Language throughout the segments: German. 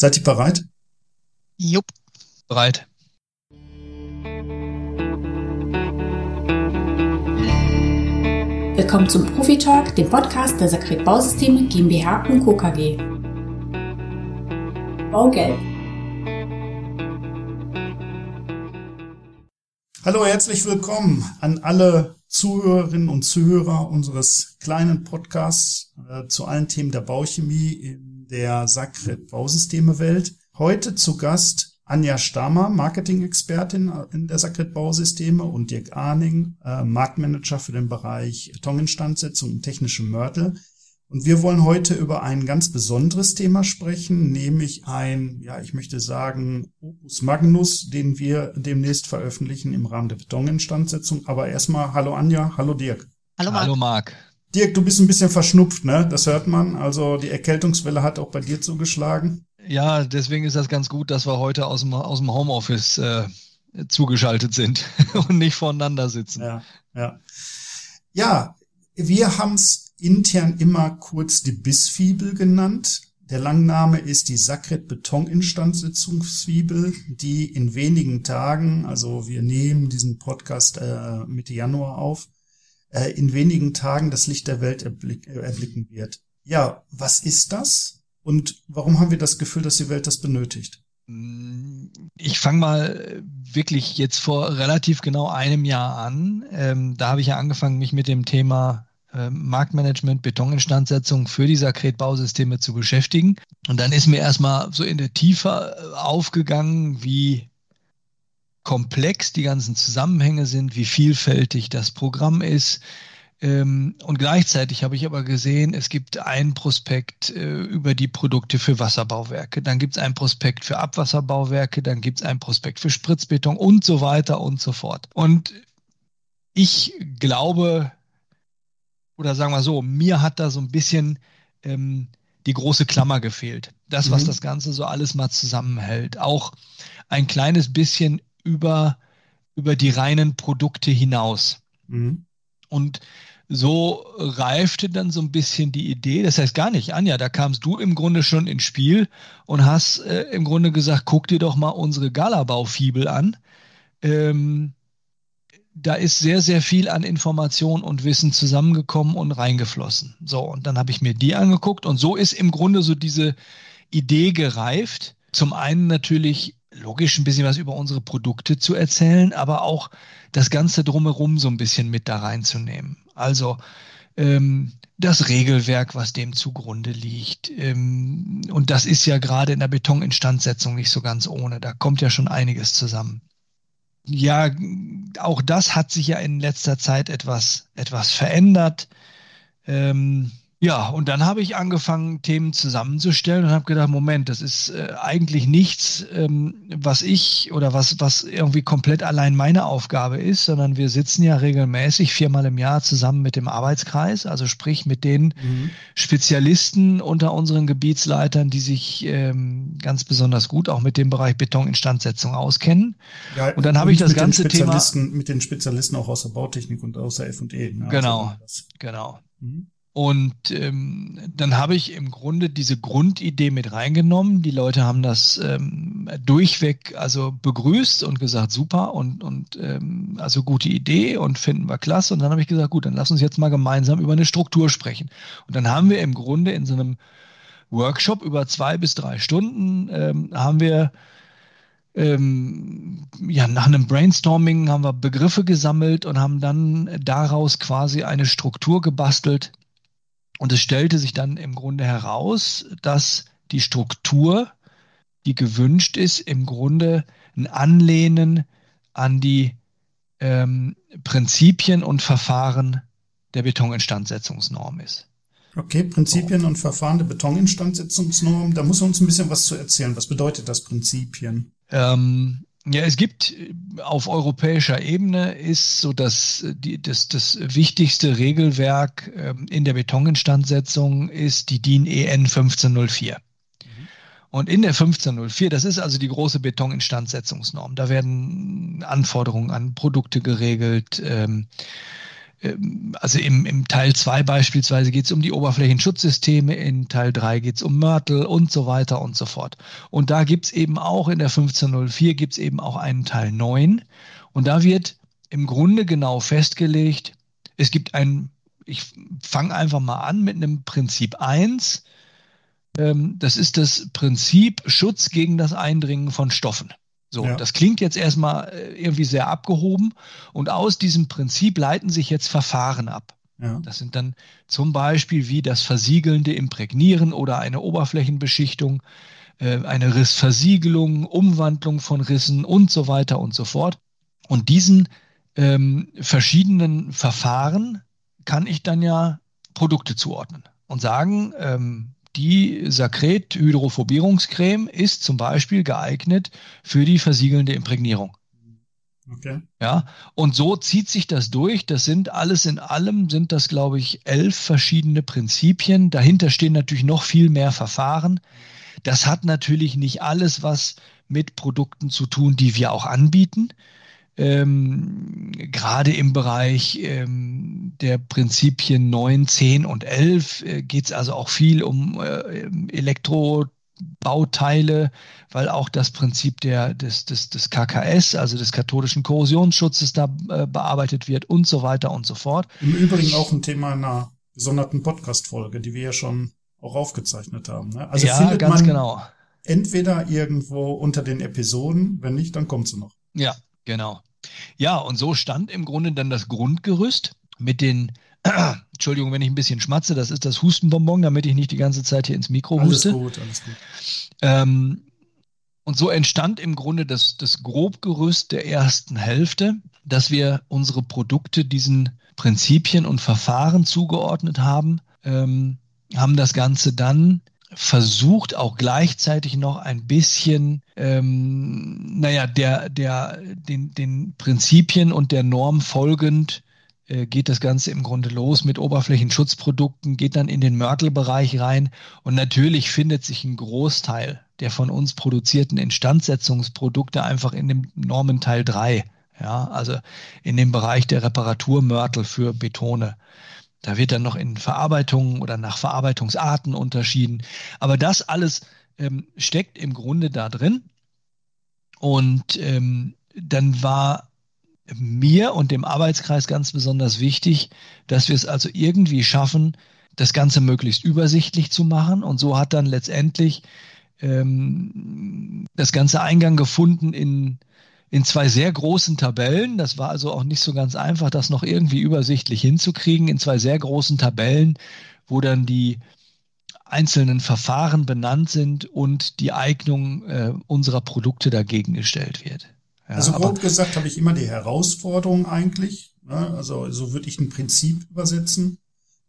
Seid ihr bereit? Jupp. Bereit. Willkommen zum Profi Talk, dem Podcast der Sakret Bausysteme GmbH und Co. KG. Baugelb. Hallo, herzlich willkommen an alle Zuhörerinnen und Zuhörer unseres kleinen Podcasts äh, zu allen Themen der Bauchemie in der Sakret Bausysteme Welt. Heute zu Gast Anja Stamer, Marketing-Expertin in der Sakret Bausysteme und Dirk Arning, äh, Marktmanager für den Bereich Betoninstandsetzung und technische Mörtel. Und wir wollen heute über ein ganz besonderes Thema sprechen, nämlich ein, ja, ich möchte sagen, Opus Magnus, den wir demnächst veröffentlichen im Rahmen der Betoninstandsetzung. Aber erstmal, hallo Anja, hallo Dirk. Hallo Marc. Hallo Marc. Dirk, du bist ein bisschen verschnupft, ne? Das hört man. Also die Erkältungswelle hat auch bei dir zugeschlagen. Ja, deswegen ist das ganz gut, dass wir heute aus dem, aus dem Homeoffice äh, zugeschaltet sind und nicht voneinander sitzen. Ja, ja. Ja, wir haben es intern immer kurz die Bissfibel genannt. Der Langname ist die Sakret Betoninstandsetzungsfibel, die in wenigen Tagen, also wir nehmen diesen Podcast äh, Mitte Januar auf, äh, in wenigen Tagen das Licht der Welt erblick, äh, erblicken wird. Ja, was ist das? Und warum haben wir das Gefühl, dass die Welt das benötigt? Ich fange mal wirklich jetzt vor relativ genau einem Jahr an. Ähm, da habe ich ja angefangen, mich mit dem Thema äh, Marktmanagement, Betoninstandsetzung für die Sakret-Bausysteme zu beschäftigen. Und dann ist mir erstmal so in der Tiefe äh, aufgegangen, wie komplex die ganzen Zusammenhänge sind, wie vielfältig das Programm ist, ähm, und gleichzeitig habe ich aber gesehen, es gibt einen Prospekt äh, über die Produkte für Wasserbauwerke, dann gibt es einen Prospekt für Abwasserbauwerke, dann gibt es einen Prospekt für Spritzbeton und so weiter und so fort. Und ich glaube, oder sagen wir so, mir hat da so ein bisschen ähm, die große Klammer gefehlt. Das, mhm. was das Ganze so alles mal zusammenhält. Auch ein kleines bisschen über, über die reinen Produkte hinaus. Mhm. Und so reifte dann so ein bisschen die Idee. Das heißt gar nicht, Anja, da kamst du im Grunde schon ins Spiel und hast äh, im Grunde gesagt, guck dir doch mal unsere Galabau-Fibel an. Ähm, da ist sehr, sehr viel an Information und Wissen zusammengekommen und reingeflossen. So, und dann habe ich mir die angeguckt und so ist im Grunde so diese Idee gereift. Zum einen natürlich logisch ein bisschen was über unsere Produkte zu erzählen, aber auch das Ganze drumherum so ein bisschen mit da reinzunehmen. Also ähm, das Regelwerk, was dem zugrunde liegt. Ähm, und das ist ja gerade in der Betoninstandsetzung nicht so ganz ohne. Da kommt ja schon einiges zusammen. Ja, auch das hat sich ja in letzter Zeit etwas, etwas verändert. Ähm, ja, und dann habe ich angefangen, Themen zusammenzustellen und habe gedacht, Moment, das ist äh, eigentlich nichts, ähm, was ich oder was, was irgendwie komplett allein meine Aufgabe ist, sondern wir sitzen ja regelmäßig viermal im Jahr zusammen mit dem Arbeitskreis, also sprich mit den mhm. Spezialisten unter unseren Gebietsleitern, die sich ähm, ganz besonders gut auch mit dem Bereich Betoninstandsetzung auskennen. Ja, und dann habe ich das ganze Thema mit den Spezialisten auch aus der Bautechnik und aus der F&E. Ne? Genau, also genau. Mhm. Und ähm, dann habe ich im Grunde diese Grundidee mit reingenommen. Die Leute haben das ähm, durchweg also begrüßt und gesagt, super und, und ähm, also gute Idee und finden wir klasse. Und dann habe ich gesagt, gut, dann lass uns jetzt mal gemeinsam über eine Struktur sprechen. Und dann haben wir im Grunde in so einem Workshop über zwei bis drei Stunden ähm, haben wir ähm, ja, nach einem Brainstorming haben wir Begriffe gesammelt und haben dann daraus quasi eine Struktur gebastelt, und es stellte sich dann im Grunde heraus, dass die Struktur, die gewünscht ist, im Grunde ein Anlehnen an die ähm, Prinzipien und Verfahren der Betoninstandsetzungsnorm ist. Okay, Prinzipien und Verfahren der Betoninstandsetzungsnorm, da muss er uns ein bisschen was zu erzählen. Was bedeutet das Prinzipien? Ähm, ja, es gibt äh, auf europäischer Ebene ist so das, äh, die, das, das wichtigste Regelwerk ähm, in der Betoninstandsetzung ist die DIN EN 1504. Mhm. Und in der 1504, das ist also die große Betoninstandsetzungsnorm, da werden Anforderungen an Produkte geregelt, ähm, also im, im Teil 2 beispielsweise geht es um die Oberflächenschutzsysteme, in Teil 3 geht es um Mörtel und so weiter und so fort. Und da gibt es eben auch in der 1504 gibt es eben auch einen Teil 9 und da wird im Grunde genau festgelegt, es gibt ein, ich fange einfach mal an mit einem Prinzip 1, ähm, das ist das Prinzip Schutz gegen das Eindringen von Stoffen. So, ja. das klingt jetzt erstmal äh, irgendwie sehr abgehoben und aus diesem Prinzip leiten sich jetzt Verfahren ab. Ja. Das sind dann zum Beispiel wie das versiegelnde Imprägnieren oder eine Oberflächenbeschichtung, äh, eine Rissversiegelung, Umwandlung von Rissen und so weiter und so fort. Und diesen ähm, verschiedenen Verfahren kann ich dann ja Produkte zuordnen und sagen, ähm, die Sakret-Hydrophobierungscreme ist zum Beispiel geeignet für die versiegelnde Imprägnierung. Okay. Ja, und so zieht sich das durch. Das sind alles in allem, sind das, glaube ich, elf verschiedene Prinzipien. Dahinter stehen natürlich noch viel mehr Verfahren. Das hat natürlich nicht alles was mit Produkten zu tun, die wir auch anbieten. Ähm, gerade im Bereich ähm, der Prinzipien 9, 10 und 11 äh, geht es also auch viel um äh, Elektrobauteile, weil auch das Prinzip der, des, des, des KKS, also des katholischen Korrosionsschutzes, da äh, bearbeitet wird und so weiter und so fort. Im Übrigen auch ein Thema einer gesonderten Podcast-Folge, die wir ja schon auch aufgezeichnet haben. Ne? Also ja, findet ganz man genau. entweder irgendwo unter den Episoden, wenn nicht, dann kommt sie noch. Ja, genau. Ja, und so stand im Grunde dann das Grundgerüst mit den, äh, Entschuldigung, wenn ich ein bisschen schmatze, das ist das Hustenbonbon, damit ich nicht die ganze Zeit hier ins Mikro huste. Alles gut, alles gut. Ähm, und so entstand im Grunde das, das Grobgerüst der ersten Hälfte, dass wir unsere Produkte diesen Prinzipien und Verfahren zugeordnet haben, ähm, haben das Ganze dann versucht auch gleichzeitig noch ein bisschen, ähm, naja, der, der, den, den Prinzipien und der Norm folgend geht das Ganze im Grunde los mit Oberflächenschutzprodukten, geht dann in den Mörtelbereich rein und natürlich findet sich ein Großteil der von uns produzierten Instandsetzungsprodukte einfach in dem Normenteil 3. Ja, also in dem Bereich der Reparaturmörtel für Betone. Da wird dann noch in Verarbeitungen oder nach Verarbeitungsarten unterschieden. Aber das alles ähm, steckt im Grunde da drin. Und ähm, dann war mir und dem Arbeitskreis ganz besonders wichtig, dass wir es also irgendwie schaffen, das Ganze möglichst übersichtlich zu machen. Und so hat dann letztendlich ähm, das Ganze Eingang gefunden in in zwei sehr großen Tabellen. Das war also auch nicht so ganz einfach, das noch irgendwie übersichtlich hinzukriegen. In zwei sehr großen Tabellen, wo dann die einzelnen Verfahren benannt sind und die Eignung äh, unserer Produkte dagegen gestellt wird. Ja, also grob gesagt habe ich immer die Herausforderung eigentlich. Ne? Also so würde ich ein Prinzip übersetzen.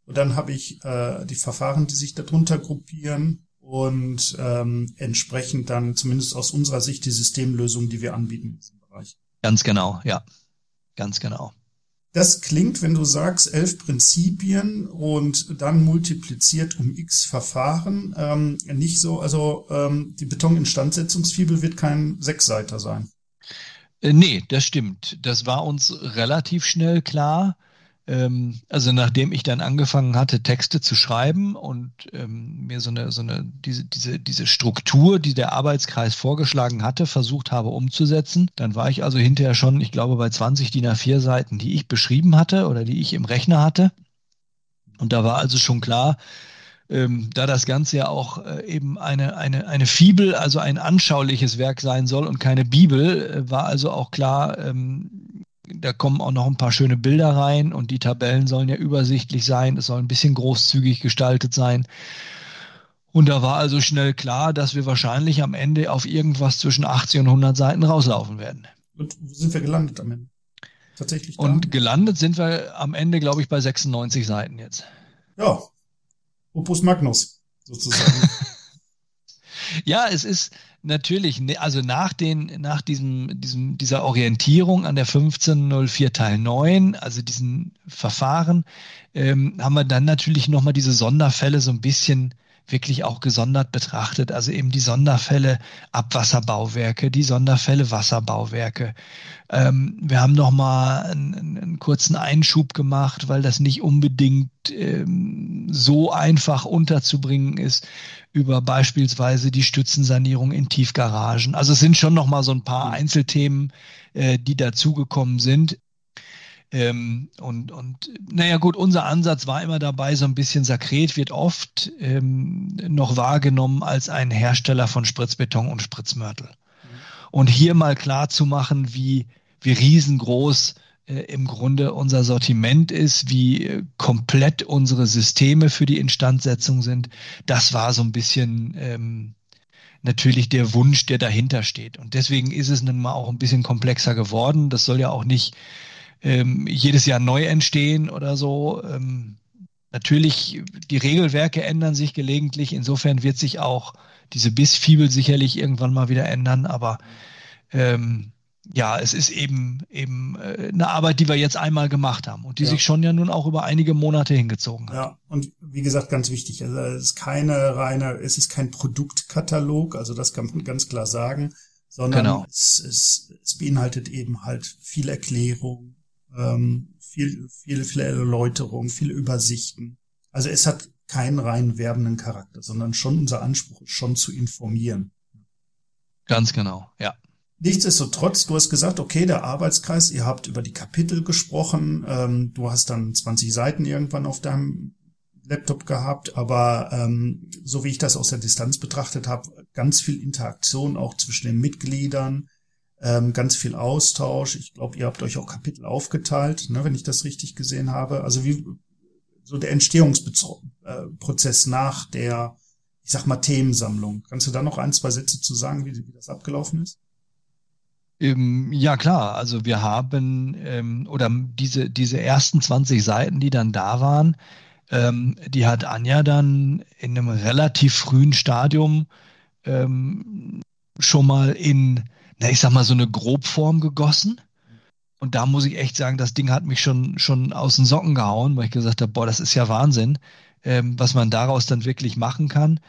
Und dann habe ich äh, die Verfahren, die sich darunter gruppieren und ähm, entsprechend dann zumindest aus unserer Sicht die Systemlösung, die wir anbieten in diesem Bereich. Ganz genau, ja. Ganz genau. Das klingt, wenn du sagst, elf Prinzipien und dann multipliziert um x Verfahren, ähm, nicht so, also ähm, die Betoninstandsetzungsfibel wird kein Sechsseiter sein. Äh, nee, das stimmt. Das war uns relativ schnell klar. Ähm, also nachdem ich dann angefangen hatte, Texte zu schreiben und ähm, mir so eine, so eine, diese, diese, diese Struktur, die der Arbeitskreis vorgeschlagen hatte, versucht habe umzusetzen, dann war ich also hinterher schon, ich glaube, bei 20 DIN A4 Seiten, die ich beschrieben hatte oder die ich im Rechner hatte. Und da war also schon klar, ähm, da das Ganze ja auch äh, eben eine, eine, eine Fibel, also ein anschauliches Werk sein soll und keine Bibel, äh, war also auch klar, ähm, da kommen auch noch ein paar schöne Bilder rein und die Tabellen sollen ja übersichtlich sein, es soll ein bisschen großzügig gestaltet sein. Und da war also schnell klar, dass wir wahrscheinlich am Ende auf irgendwas zwischen 80 und 100 Seiten rauslaufen werden. Und wo sind wir gelandet am Ende? Tatsächlich. Da? Und gelandet sind wir am Ende, glaube ich, bei 96 Seiten jetzt. Ja, Opus Magnus sozusagen. ja, es ist, natürlich, ne, also nach den, nach diesem, diesem, dieser Orientierung an der 1504 Teil 9, also diesen Verfahren, ähm, haben wir dann natürlich nochmal diese Sonderfälle so ein bisschen wirklich auch gesondert betrachtet. Also eben die Sonderfälle Abwasserbauwerke, die Sonderfälle Wasserbauwerke. Ähm, wir haben noch mal einen, einen, kurzen Einschub gemacht, weil das nicht unbedingt ähm, so einfach unterzubringen ist über beispielsweise die Stützensanierung in Tiefgaragen. Also es sind schon noch mal so ein paar Einzelthemen, äh, die dazugekommen sind. Ähm, und, und naja gut, unser Ansatz war immer dabei, so ein bisschen Sakret wird oft ähm, noch wahrgenommen als ein Hersteller von Spritzbeton und Spritzmörtel. Mhm. Und hier mal klar zu machen, wie, wie riesengroß äh, im Grunde unser Sortiment ist, wie äh, komplett unsere Systeme für die Instandsetzung sind, das war so ein bisschen ähm, natürlich der Wunsch, der dahinter steht. Und deswegen ist es nun mal auch ein bisschen komplexer geworden. Das soll ja auch nicht ähm, jedes Jahr neu entstehen oder so. Ähm, natürlich, die Regelwerke ändern sich gelegentlich. Insofern wird sich auch diese Bissfibel sicherlich irgendwann mal wieder ändern. Aber ähm, ja, es ist eben eben äh, eine Arbeit, die wir jetzt einmal gemacht haben und die ja. sich schon ja nun auch über einige Monate hingezogen hat. Ja, und wie gesagt, ganz wichtig, also es ist keine reine, es ist kein Produktkatalog, also das kann man ganz klar sagen, sondern genau. es, es, es beinhaltet eben halt viel Erklärung, ähm, viel, viele, viele Erläuterungen, viele Übersichten. Also es hat keinen rein werbenden Charakter, sondern schon unser Anspruch ist schon zu informieren. Ganz genau, ja. Nichtsdestotrotz, du hast gesagt, okay, der Arbeitskreis, ihr habt über die Kapitel gesprochen, ähm, du hast dann 20 Seiten irgendwann auf deinem Laptop gehabt, aber ähm, so wie ich das aus der Distanz betrachtet habe, ganz viel Interaktion auch zwischen den Mitgliedern, ähm, ganz viel Austausch. Ich glaube, ihr habt euch auch Kapitel aufgeteilt, ne, wenn ich das richtig gesehen habe. Also wie so der Entstehungsprozess nach der, ich sag mal, Themensammlung. Kannst du da noch ein, zwei Sätze zu sagen, wie, wie das abgelaufen ist? Ähm, ja, klar. Also wir haben, ähm, oder diese, diese ersten 20 Seiten, die dann da waren, ähm, die hat Anja dann in einem relativ frühen Stadium schon mal in na, ich sag mal, so eine Grobform gegossen. Und da muss ich echt sagen, das Ding hat mich schon, schon aus den Socken gehauen, weil ich gesagt habe, boah, das ist ja Wahnsinn, ähm, was man daraus dann wirklich machen kann.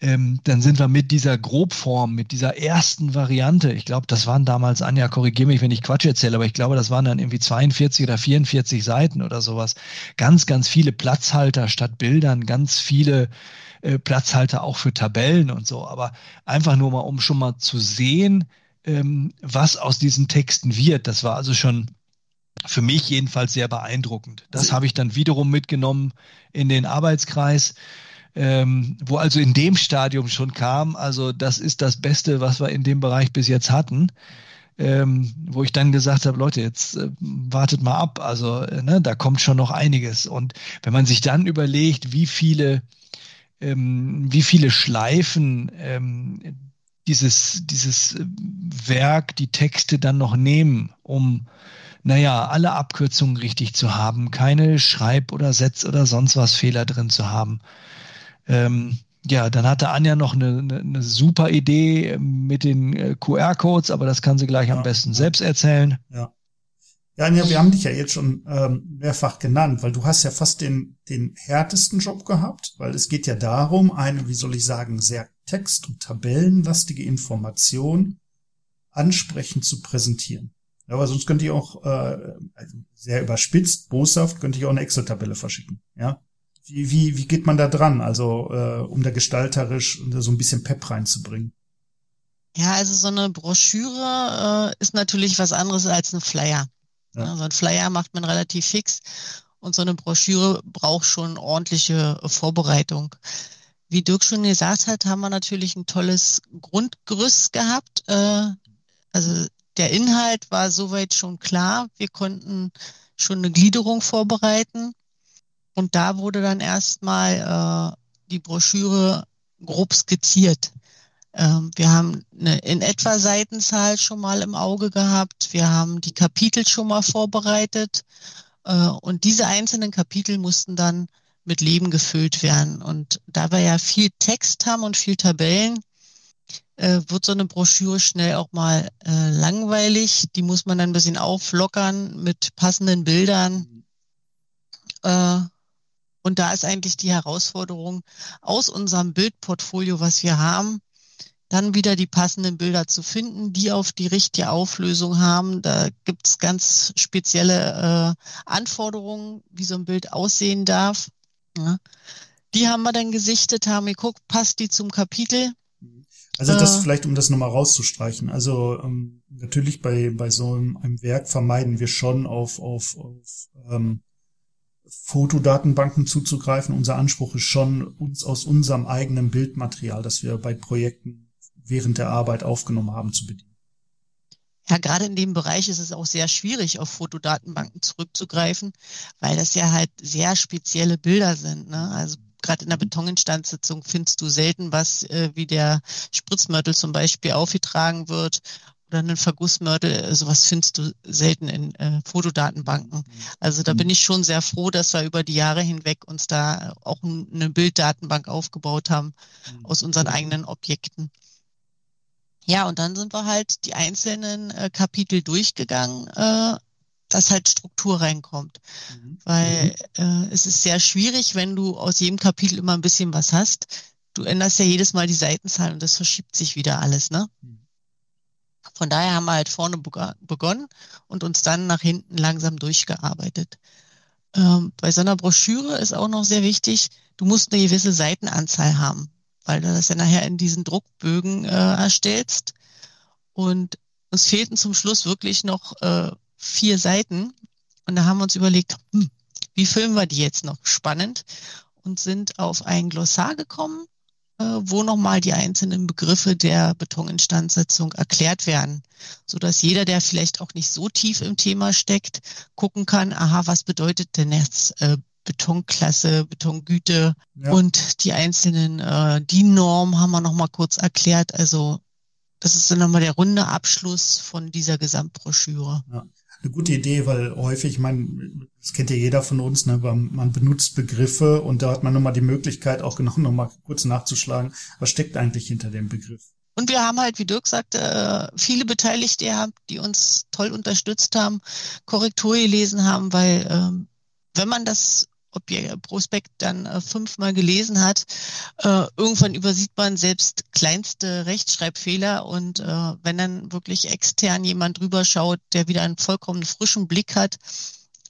Ähm, dann sind wir mit dieser Grobform, mit dieser ersten Variante, ich glaube, das waren damals, Anja, korrigiere mich, wenn ich Quatsch erzähle, aber ich glaube, das waren dann irgendwie 42 oder 44 Seiten oder sowas. Ganz, ganz viele Platzhalter statt Bildern, ganz viele äh, Platzhalter auch für Tabellen und so. Aber einfach nur mal, um schon mal zu sehen, ähm, was aus diesen Texten wird. Das war also schon für mich jedenfalls sehr beeindruckend. Das habe ich dann wiederum mitgenommen in den Arbeitskreis, ähm, wo also in dem Stadium schon kam, also das ist das Beste, was wir in dem Bereich bis jetzt hatten. Ähm, wo ich dann gesagt habe, Leute, jetzt äh, wartet mal ab, also äh, ne, da kommt schon noch einiges. Und wenn man sich dann überlegt, wie viele, ähm, wie viele Schleifen ähm, dieses, dieses äh, Werk, die Texte dann noch nehmen, um, naja, alle Abkürzungen richtig zu haben, keine Schreib- oder Setz- oder sonst was Fehler drin zu haben. Ähm, ja, dann hatte Anja noch eine, eine, eine super Idee mit den äh, QR-Codes, aber das kann sie gleich ja, am besten ja. selbst erzählen. Ja. Ja, Anja, wir haben dich ja jetzt schon ähm, mehrfach genannt, weil du hast ja fast den, den härtesten Job gehabt, weil es geht ja darum, eine, wie soll ich sagen, sehr text- und tabellenlastige Information ansprechend zu präsentieren. Ja, aber sonst könnte ich auch, äh, also sehr überspitzt, boshaft, könnte ich auch eine Excel-Tabelle verschicken. Ja, wie, wie, wie geht man da dran? Also, äh, um da gestalterisch so ein bisschen Pep reinzubringen. Ja, also so eine Broschüre äh, ist natürlich was anderes als ein Flyer. Ja. ja. so ein Flyer macht man relativ fix und so eine Broschüre braucht schon ordentliche Vorbereitung. Wie Dirk schon gesagt hat, haben wir natürlich ein tolles Grundgerüst gehabt. Äh, also der Inhalt war soweit schon klar. Wir konnten schon eine Gliederung vorbereiten. Und da wurde dann erstmal äh, die Broschüre grob skizziert. Ähm, wir haben eine in etwa Seitenzahl schon mal im Auge gehabt. Wir haben die Kapitel schon mal vorbereitet. Äh, und diese einzelnen Kapitel mussten dann mit Leben gefüllt werden. Und da wir ja viel Text haben und viel Tabellen, äh, wird so eine Broschüre schnell auch mal äh, langweilig. Die muss man dann ein bisschen auflockern mit passenden Bildern. Äh, Und da ist eigentlich die Herausforderung, aus unserem Bildportfolio, was wir haben, dann wieder die passenden Bilder zu finden, die auf die richtige Auflösung haben. Da gibt es ganz spezielle äh, Anforderungen, wie so ein Bild aussehen darf. Ja. Die haben wir dann gesichtet, haben geguckt, passt die zum Kapitel. Also das äh, vielleicht, um das nochmal rauszustreichen. Also ähm, natürlich bei, bei so einem, einem Werk vermeiden wir schon auf, auf, auf ähm, Fotodatenbanken zuzugreifen. Unser Anspruch ist schon, uns aus unserem eigenen Bildmaterial, das wir bei Projekten während der Arbeit aufgenommen haben, zu bedienen. Ja, gerade in dem Bereich ist es auch sehr schwierig, auf Fotodatenbanken zurückzugreifen, weil das ja halt sehr spezielle Bilder sind. Ne? Also gerade in der Betoninstandssitzung findest du selten was, äh, wie der Spritzmörtel zum Beispiel aufgetragen wird oder einen Vergussmörtel, sowas findest du selten in äh, Fotodatenbanken. Also da bin ich schon sehr froh, dass wir über die Jahre hinweg uns da auch eine Bilddatenbank aufgebaut haben aus unseren eigenen Objekten. Ja, und dann sind wir halt die einzelnen äh, Kapitel durchgegangen, äh, dass halt Struktur reinkommt. Mhm. Weil äh, es ist sehr schwierig, wenn du aus jedem Kapitel immer ein bisschen was hast. Du änderst ja jedes Mal die Seitenzahl und das verschiebt sich wieder alles, ne? Mhm. Von daher haben wir halt vorne begonnen und uns dann nach hinten langsam durchgearbeitet. Ähm, bei so einer Broschüre ist auch noch sehr wichtig, du musst eine gewisse Seitenanzahl haben weil du das ja nachher in diesen Druckbögen äh, erstellst. Und uns fehlten zum Schluss wirklich noch äh, vier Seiten. Und da haben wir uns überlegt, hm, wie filmen wir die jetzt noch spannend? Und sind auf ein Glossar gekommen, äh, wo nochmal die einzelnen Begriffe der Betoninstandsetzung erklärt werden, so dass jeder, der vielleicht auch nicht so tief im Thema steckt, gucken kann, aha, was bedeutet denn jetzt äh, Betonklasse, Betongüte ja. und die einzelnen äh, DIN-Norm haben wir nochmal kurz erklärt. Also das ist dann nochmal der runde Abschluss von dieser Gesamtbroschüre. Ja. Eine gute Idee, weil häufig, ich meine, das kennt ja jeder von uns, ne, man benutzt Begriffe und da hat man nochmal die Möglichkeit, auch genau nochmal kurz nachzuschlagen, was steckt eigentlich hinter dem Begriff. Und wir haben halt, wie Dirk sagte, äh, viele Beteiligte, die uns toll unterstützt haben, Korrektur gelesen haben, weil ähm, wenn man das Objekt, Prospekt dann äh, fünfmal gelesen hat, äh, irgendwann übersieht man selbst kleinste Rechtschreibfehler und äh, wenn dann wirklich extern jemand drüber schaut, der wieder einen vollkommen frischen Blick hat,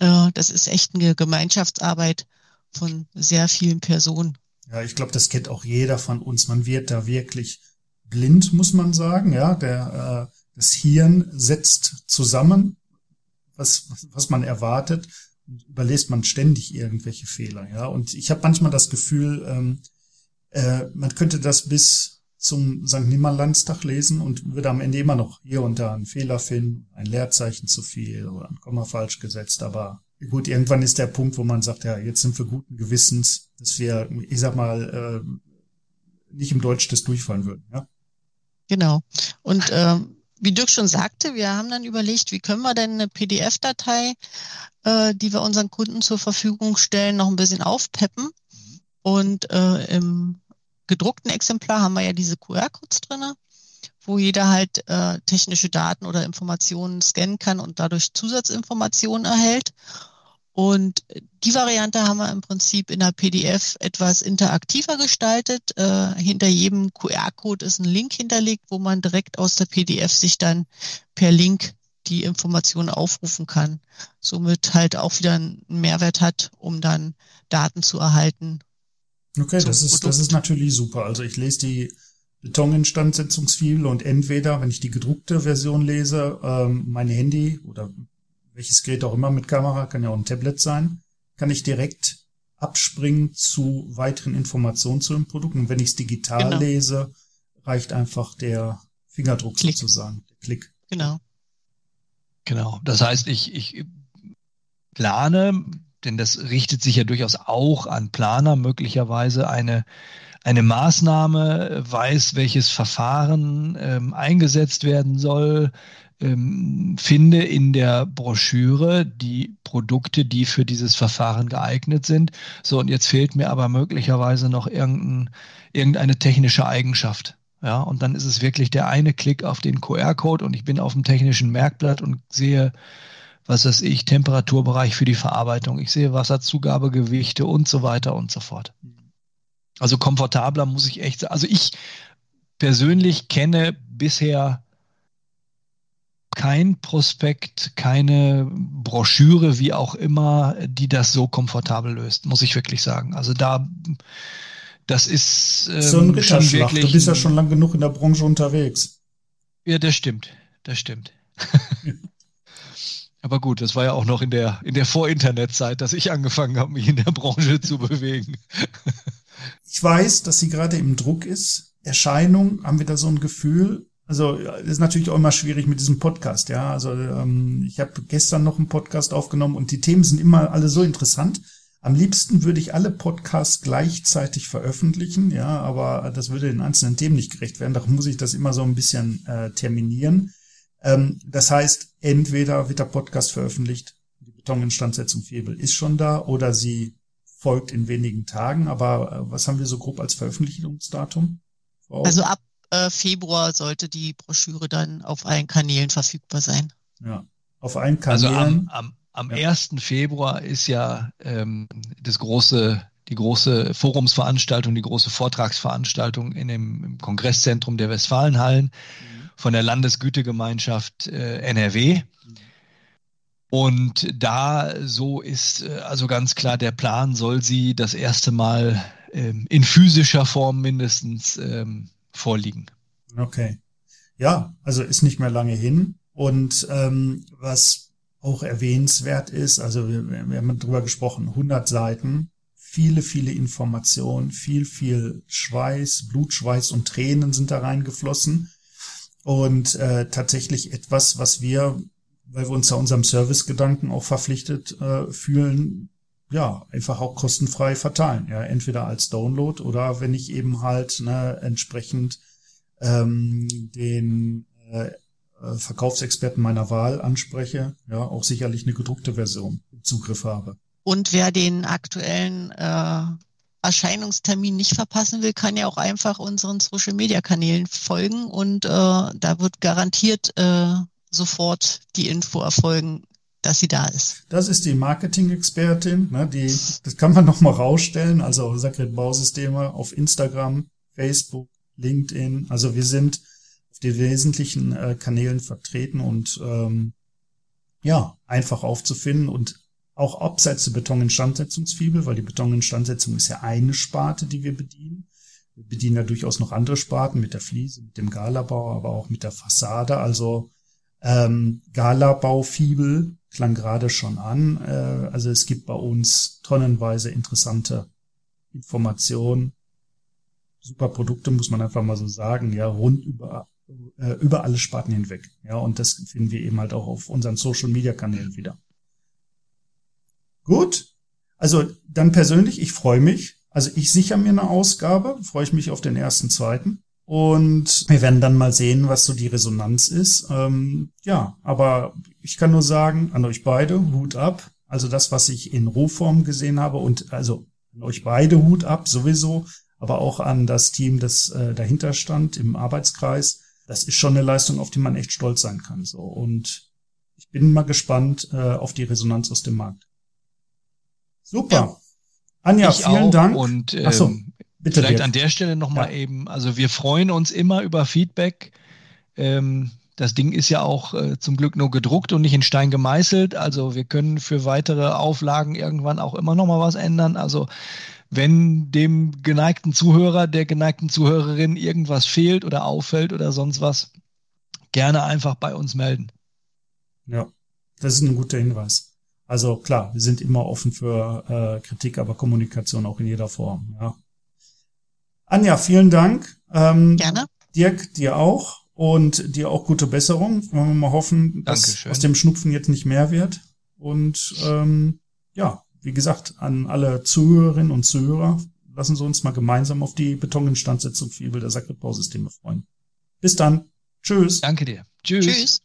äh, das ist echt eine Gemeinschaftsarbeit von sehr vielen Personen. Ja, ich glaube, das kennt auch jeder von uns. Man wird da wirklich blind, muss man sagen. Ja, der äh, das Hirn setzt zusammen, was was man erwartet überlässt man ständig irgendwelche Fehler, ja. Und ich habe manchmal das Gefühl, ähm, äh, man könnte das bis zum St. Nimmerlandstag lesen und würde am Ende immer noch hier und da einen Fehler finden, ein Leerzeichen zu viel oder ein Komma falsch gesetzt. Aber gut, irgendwann ist der Punkt, wo man sagt, ja, jetzt sind wir guten Gewissens, dass wir, ich sag mal, äh, nicht im Deutsch das durchfallen würden, ja. Genau. Und ähm, wie Dirk schon sagte, wir haben dann überlegt, wie können wir denn eine PDF-Datei, äh, die wir unseren Kunden zur Verfügung stellen, noch ein bisschen aufpeppen. Und äh, im gedruckten Exemplar haben wir ja diese QR-Codes drinne, wo jeder halt äh, technische Daten oder Informationen scannen kann und dadurch Zusatzinformationen erhält. Und die Variante haben wir im Prinzip in der PDF etwas interaktiver gestaltet. Äh, hinter jedem QR-Code ist ein Link hinterlegt, wo man direkt aus der PDF sich dann per Link die Informationen aufrufen kann. Somit halt auch wieder einen Mehrwert hat, um dann Daten zu erhalten. Okay, das ist, das ist natürlich super. Also ich lese die Betoninstandsetzungsfibel und entweder, wenn ich die gedruckte Version lese, ähm, mein Handy oder welches Gerät auch immer mit Kamera, kann ja auch ein Tablet sein, kann ich direkt abspringen zu weiteren Informationen zu dem Produkt. Und wenn ich es digital genau. lese, reicht einfach der Fingerdruck Klick. sozusagen, der Klick. Genau. Genau. Das heißt, ich, ich plane, denn das richtet sich ja durchaus auch an Planer, möglicherweise eine eine Maßnahme, weiß, welches Verfahren ähm, eingesetzt werden soll, ähm, finde in der Broschüre die Produkte, die für dieses Verfahren geeignet sind. So, und jetzt fehlt mir aber möglicherweise noch irgendein, irgendeine technische Eigenschaft. Ja, und dann ist es wirklich der eine Klick auf den QR-Code und ich bin auf dem technischen Merkblatt und sehe was weiß ich, Temperaturbereich für die Verarbeitung. Ich sehe Wasserzugabegewichte und so weiter und so fort. Also komfortabler muss ich echt sagen. Also ich persönlich kenne bisher kein Prospekt, keine Broschüre, wie auch immer, die das so komfortabel löst, muss ich wirklich sagen. Also da, das ist ähm, so ein Ritterschlag. Du bist ja schon lang genug in der Branche unterwegs. Ja, das stimmt, das stimmt. Aber gut, das war ja auch noch in der, in der Vor-Internet-Zeit, dass ich angefangen habe, mich in der Branche zu bewegen. Ich weiß, dass sie gerade im Druck ist. Erscheinung, haben wir da so ein Gefühl, also ist natürlich auch immer schwierig mit diesem Podcast, ja. Also ähm, ich habe gestern noch einen Podcast aufgenommen und die Themen sind immer alle so interessant. Am liebsten würde ich alle Podcasts gleichzeitig veröffentlichen, ja, aber das würde den einzelnen Themen nicht gerecht werden. Darum muss ich das immer so ein bisschen äh, terminieren. Ähm, das heißt, entweder wird der Podcast veröffentlicht, die Betoninstandsetzung Febel ist schon da, oder sie folgt in wenigen Tagen. Aber äh, was haben wir so grob als Veröffentlichungsdatum? Also ab äh, Februar sollte die Broschüre dann auf allen Kanälen verfügbar sein. Ja, auf allen Kanälen. Also am, am, am ja. 1. Februar ist ja ähm, das große, die große Forumsveranstaltung, die große Vortragsveranstaltung in dem im Kongresszentrum der Westfalenhallen mhm. von der Landesgütegemeinschaft äh, NRW. Mhm. Und da so ist äh, also ganz klar der Plan, soll sie das erste Mal ähm, in physischer Form mindestens ähm, vorliegen. Okay. Ja, also ist nicht mehr lange hin. Und ähm, was auch erwähnenswert ist, also wir, wir haben drüber gesprochen, 100 Seiten, viele, viele Informationen, viel, viel Schweiß, Blutschweiß und Tränen sind da reingeflossen. Und äh, tatsächlich etwas, was wir, weil wir uns ja unserem Servicegedanken auch verpflichtet äh, fühlen, ja, einfach auch kostenfrei verteilen. Ja, entweder als Download oder wenn ich eben halt ne, entsprechend ähm, den äh, äh, Verkaufsexperten meiner Wahl anspreche, ja, auch sicherlich eine gedruckte Version im Zugriff habe. Und wer den aktuellen äh, Erscheinungstermin nicht verpassen will, kann ja auch einfach unseren Social Media Kanälen folgen und äh, da wird garantiert äh, sofort die Info erfolgen, dass sie da ist. Das ist die Marketing-Expertin, ne, die, das kann man nochmal rausstellen, also Sakret Bausysteme auf Instagram, Facebook, LinkedIn. Also wir sind auf den wesentlichen äh, Kanälen vertreten und ähm, ja, einfach aufzufinden und auch abseits der Betoninstandsetzungsfibel, weil die Betoninstandsetzung ist ja eine Sparte, die wir bedienen. Wir bedienen ja durchaus noch andere Sparten mit der Fliese, mit dem Galabau, aber auch mit der Fassade. Also ähm, Galabau-Fibel klang gerade schon an. Äh, also es gibt bei uns tonnenweise interessante Informationen, super Produkte, muss man einfach mal so sagen, ja, rund über, äh, über alle Sparten hinweg. Ja, und das finden wir eben halt auch auf unseren Social Media Kanälen wieder. Gut. Also dann persönlich, ich freue mich. Also ich sichere mir eine Ausgabe, freue ich mich auf den ersten, zweiten. Und wir werden dann mal sehen, was so die Resonanz ist. Ähm, ja, aber ich kann nur sagen, an euch beide, Hut ab. Also das, was ich in Rohform gesehen habe und also an euch beide Hut ab sowieso, aber auch an das Team, das äh, dahinter stand im Arbeitskreis. Das ist schon eine Leistung, auf die man echt stolz sein kann. So und ich bin mal gespannt äh, auf die Resonanz aus dem Markt. Super. Ja, Anja, vielen Dank. Und ähm, Ach so, bitte vielleicht Dirk. an der Stelle nochmal ja. eben, also wir freuen uns immer über Feedback. Ähm, das Ding ist ja auch äh, zum Glück nur gedruckt und nicht in Stein gemeißelt. Also wir können für weitere Auflagen irgendwann auch immer noch mal was ändern. Also wenn dem geneigten Zuhörer, der geneigten Zuhörerin irgendwas fehlt oder auffällt oder sonst was, gerne einfach bei uns melden. Ja, das ist ein guter Hinweis. Also klar, wir sind immer offen für äh, Kritik, aber Kommunikation auch in jeder Form. Ja. Anja, vielen Dank. Ähm, gerne. Dirk, dir auch und dir auch gute Besserung. Wollen wir mal hoffen, dass Dankeschön. aus dem Schnupfen jetzt nicht mehr wird. Und ähm, ja, wie gesagt, an alle Zuhörerinnen und Zuhörer, lassen Sie uns mal gemeinsam auf die Betoninstandsetzung für Übel der Sakret-Bausysteme freuen. Bis dann. Tschüss. Danke dir. Tschüss. Tschüss.